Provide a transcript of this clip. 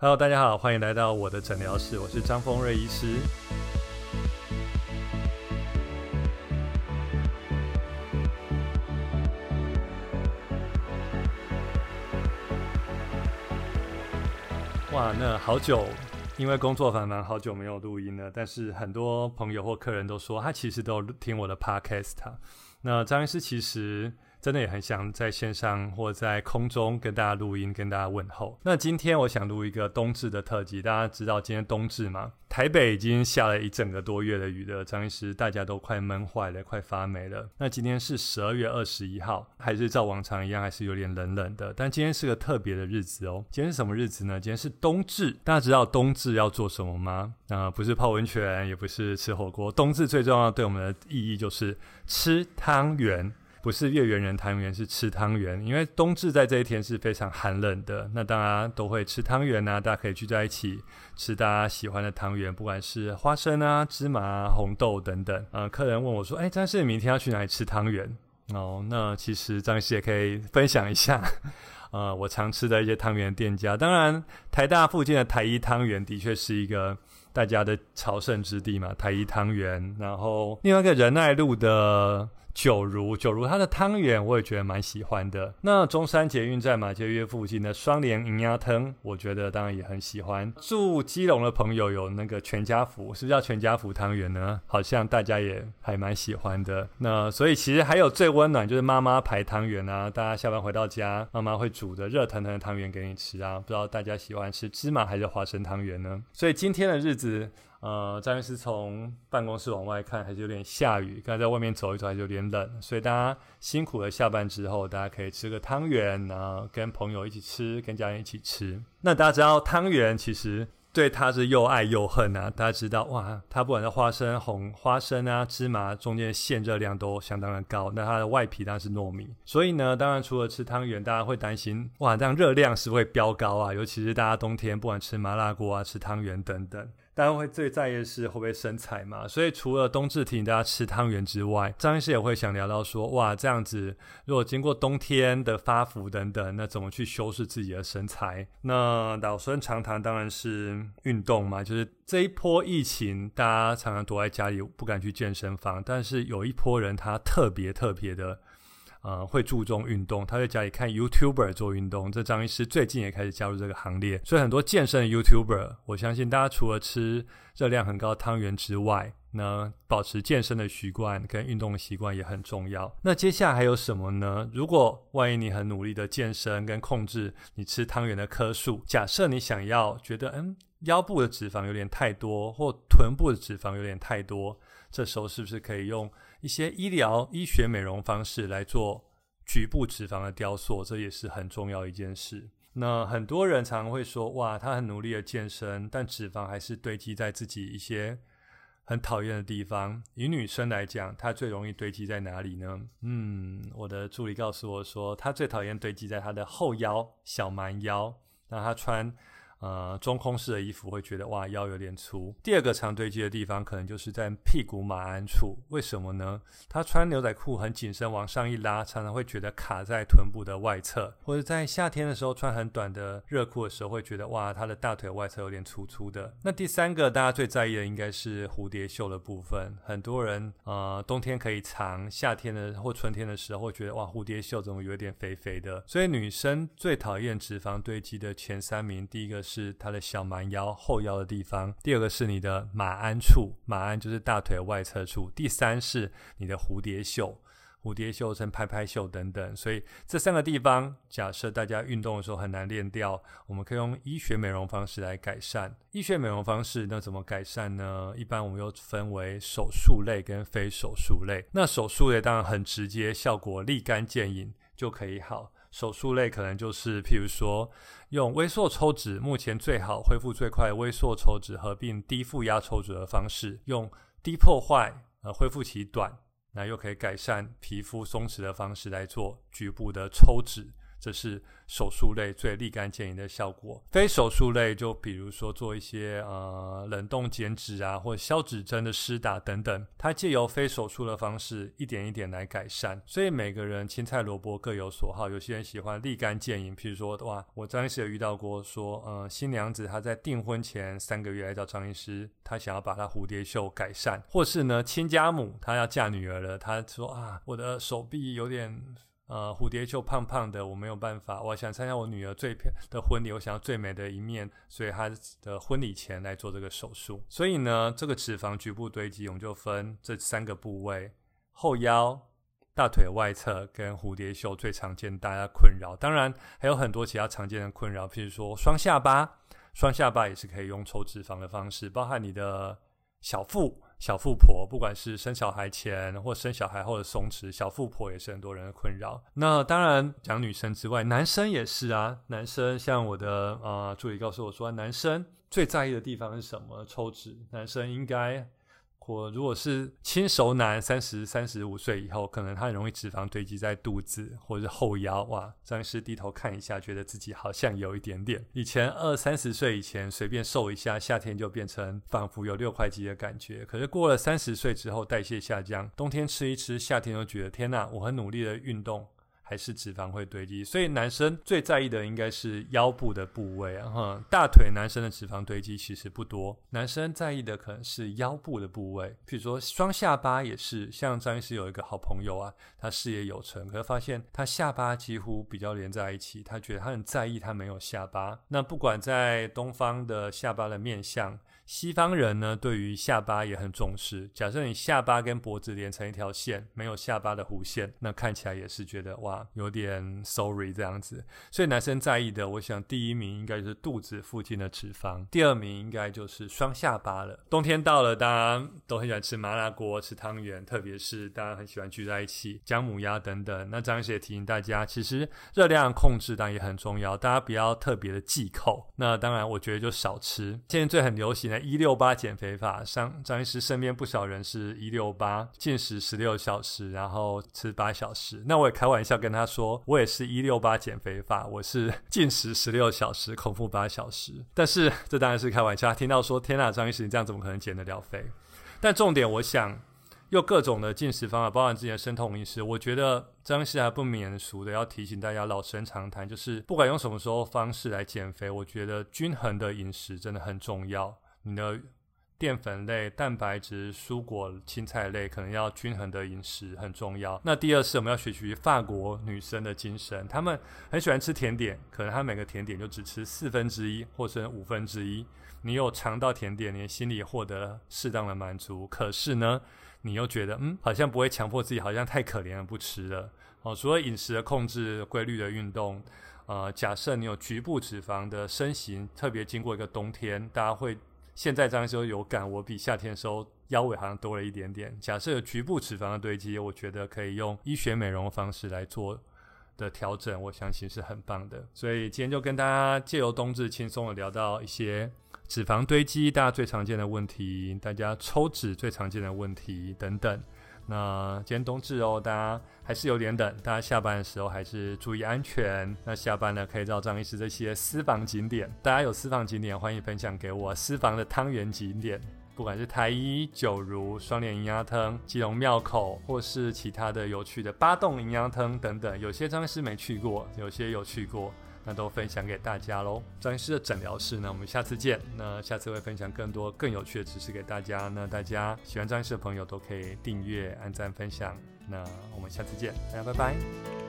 Hello，大家好，欢迎来到我的诊疗室，我是张丰瑞医师。哇，那好久，因为工作繁忙，好久没有录音了。但是很多朋友或客人都说，他其实都听我的 Podcast。那张医师其实。真的也很想在线上或在空中跟大家录音，跟大家问候。那今天我想录一个冬至的特辑。大家知道今天冬至吗？台北已经下了一整个多月的雨了，张医师大家都快闷坏了，快发霉了。那今天是十二月二十一号，还是照往常一样，还是有点冷冷的。但今天是个特别的日子哦。今天是什么日子呢？今天是冬至。大家知道冬至要做什么吗？啊，不是泡温泉，也不是吃火锅。冬至最重要对我们的意义就是吃汤圆。不是月圆人汤圆，是吃汤圆。因为冬至在这一天是非常寒冷的，那大家都会吃汤圆呐。大家可以聚在一起吃大家喜欢的汤圆，不管是花生啊、芝麻、红豆等等。呃，客人问我说：“哎，张师，你明天要去哪里吃汤圆？”哦，那其实张师也可以分享一下，呃，我常吃的一些汤圆店家。当然，台大附近的台一汤圆的确是一个大家的朝圣之地嘛，台一汤圆。然后另外一个仁爱路的。九如九如，它的汤圆我也觉得蛮喜欢的。那中山捷运站马街约附近的双联银鸭汤，我觉得当然也很喜欢。住基隆的朋友有那个全家福，是不是叫全家福汤圆呢？好像大家也还蛮喜欢的。那所以其实还有最温暖就是妈妈牌汤圆啊，大家下班回到家，妈妈会煮的热腾腾的汤圆给你吃啊。不知道大家喜欢吃芝麻还是花生汤圆呢？所以今天的日子。呃，张律师从办公室往外看，还是有点下雨。刚才在外面走一走，还是有点冷，所以大家辛苦了。下班之后，大家可以吃个汤圆，然后跟朋友一起吃，跟家人一起吃。那大家知道，汤圆其实对它是又爱又恨啊。大家知道，哇，它不管是花生、红花生啊、芝麻，中间馅热量都相当的高。那它的外皮当然是糯米，所以呢，当然除了吃汤圆，大家会担心，哇，这样热量是会飙高啊。尤其是大家冬天不管吃麻辣锅啊、吃汤圆等等。大家会最在意的是会不会身材嘛？所以除了冬至提醒大家吃汤圆之外，张医师也会想聊到说，哇，这样子如果经过冬天的发福等等，那怎么去修饰自己的身材？那老生常谈当然是运动嘛。就是这一波疫情，大家常常躲在家里不敢去健身房，但是有一波人他特别特别的。呃，会注重运动，他在家里看 YouTuber 做运动。这张医师最近也开始加入这个行列，所以很多健身的 YouTuber，我相信大家除了吃热量很高的汤圆之外，那保持健身的习惯跟运动的习惯也很重要。那接下来还有什么呢？如果万一你很努力的健身跟控制你吃汤圆的颗数，假设你想要觉得嗯腰部的脂肪有点太多，或臀部的脂肪有点太多，这时候是不是可以用？一些医疗医学美容方式来做局部脂肪的雕塑，这也是很重要一件事。那很多人常常会说：“哇，他很努力的健身，但脂肪还是堆积在自己一些很讨厌的地方。”以女生来讲，她最容易堆积在哪里呢？嗯，我的助理告诉我说，她最讨厌堆积在她的后腰、小蛮腰，那她穿。呃，中空式的衣服会觉得哇腰有点粗。第二个常堆积的地方可能就是在屁股马鞍处，为什么呢？他穿牛仔裤很紧身，往上一拉，常常会觉得卡在臀部的外侧，或者在夏天的时候穿很短的热裤的时候，会觉得哇他的大腿外侧有点粗粗的。那第三个大家最在意的应该是蝴蝶袖的部分，很多人呃冬天可以藏，夏天的或春天的时候会觉得哇蝴蝶袖怎么有点肥肥的。所以女生最讨厌脂肪堆积的前三名，第一个。是它的小蛮腰后腰的地方，第二个是你的马鞍处，马鞍就是大腿外侧处，第三是你的蝴蝶袖，蝴蝶袖称拍拍袖等等。所以这三个地方，假设大家运动的时候很难练掉，我们可以用医学美容方式来改善。医学美容方式那怎么改善呢？一般我们又分为手术类跟非手术类。那手术类当然很直接，效果立竿见影就可以好。手术类可能就是，譬如说用微缩抽脂，目前最好恢复最快微缩抽脂合并低负压抽脂的方式，用低破坏呃恢复期短，那又可以改善皮肤松弛的方式来做局部的抽脂。这是手术类最立竿见影的效果。非手术类就比如说做一些呃冷冻减脂啊，或者消脂针的施打等等，它借由非手术的方式一点一点来改善。所以每个人青菜萝卜各有所好，有些人喜欢立竿见影，譬如说哇，我张医师有遇到过说，呃，新娘子她在订婚前三个月来找张医师，她想要把她蝴蝶袖改善，或是呢亲家母她要嫁女儿了，她说啊，我的手臂有点。呃，蝴蝶袖胖胖的，我没有办法。我想参加我女儿最漂的婚礼，我想要最美的一面，所以她的婚礼前来做这个手术。所以呢，这个脂肪局部堆积，我们就分这三个部位：后腰、大腿外侧跟蝴蝶袖最常见大家困扰。当然还有很多其他常见的困扰，譬如说双下巴，双下巴也是可以用抽脂肪的方式，包含你的小腹。小富婆，不管是生小孩前或生小孩后的松弛，小富婆也是很多人的困扰。那当然讲女生之外，男生也是啊。男生像我的呃助理告诉我说，男生最在意的地方是什么？抽脂。男生应该。我如果是轻熟男，三十三十五岁以后，可能他容易脂肪堆积在肚子或者是后腰。哇，张医师低头看一下，觉得自己好像有一点点。以前二三十岁以前随便瘦一下，夏天就变成仿佛有六块肌的感觉。可是过了三十岁之后，代谢下降，冬天吃一吃，夏天就觉得天哪，我很努力的运动。还是脂肪会堆积，所以男生最在意的应该是腰部的部位啊，哈，大腿男生的脂肪堆积其实不多，男生在意的可能是腰部的部位，比如说双下巴也是，像张医师有一个好朋友啊，他事业有成，可是发现他下巴几乎比较连在一起，他觉得他很在意他没有下巴。那不管在东方的下巴的面相。西方人呢，对于下巴也很重视。假设你下巴跟脖子连成一条线，没有下巴的弧线，那看起来也是觉得哇，有点 sorry 这样子。所以男生在意的，我想第一名应该就是肚子附近的脂肪，第二名应该就是双下巴了。冬天到了，大家都很喜欢吃麻辣锅、吃汤圆，特别是大家很喜欢聚在一起姜母鸭等等。那张医师也提醒大家，其实热量控制当然也很重要，大家不要特别的忌口。那当然，我觉得就少吃。现在最很流行的。一六八减肥法，张张医师身边不少人是一六八，进食十六小时，然后吃八小时。那我也开玩笑跟他说，我也是一六八减肥法，我是 进食十六小时，空腹八小时。但是这当然是开玩笑。听到说天呐，张医师你这样怎么可能减得了肥？但重点，我想用各种的进食方法，包含之前生酮饮食，我觉得张医师还不免俗的要提醒大家，老生常谈，就是不管用什么时候方式来减肥，我觉得均衡的饮食真的很重要。你的淀粉类、蛋白质、蔬果、青菜类可能要均衡的饮食很重要。那第二是我们要学习法国女生的精神，她们很喜欢吃甜点，可能她每个甜点就只吃四分之一或者五分之一。你有尝到甜点，你心里获得适当的满足，可是呢，你又觉得嗯，好像不会强迫自己，好像太可怜了不吃了。哦，除了饮食的控制、规律的运动，呃，假设你有局部脂肪的身形，特别经过一个冬天，大家会。现在装修有感，我比夏天的时候腰围好像多了一点点。假设局部脂肪的堆积，我觉得可以用医学美容的方式来做的调整，我相信是很棒的。所以今天就跟大家借由冬至轻松的聊到一些脂肪堆积，大家最常见的问题，大家抽脂最常见的问题等等。那今天冬至哦，大家还是有点冷，大家下班的时候还是注意安全。那下班呢，可以到张医师这些私房景点，大家有私房景点，欢迎分享给我。私房的汤圆景点，不管是台一九如双联营养汤、基隆庙口，或是其他的有趣的八洞营养汤等等，有些张医师没去过，有些有去过。那都分享给大家喽。张医师的诊疗室呢，我们下次见。那下次会分享更多更有趣的知识给大家。那大家喜欢张医师的朋友都可以订阅、按赞、分享。那我们下次见，大家拜拜。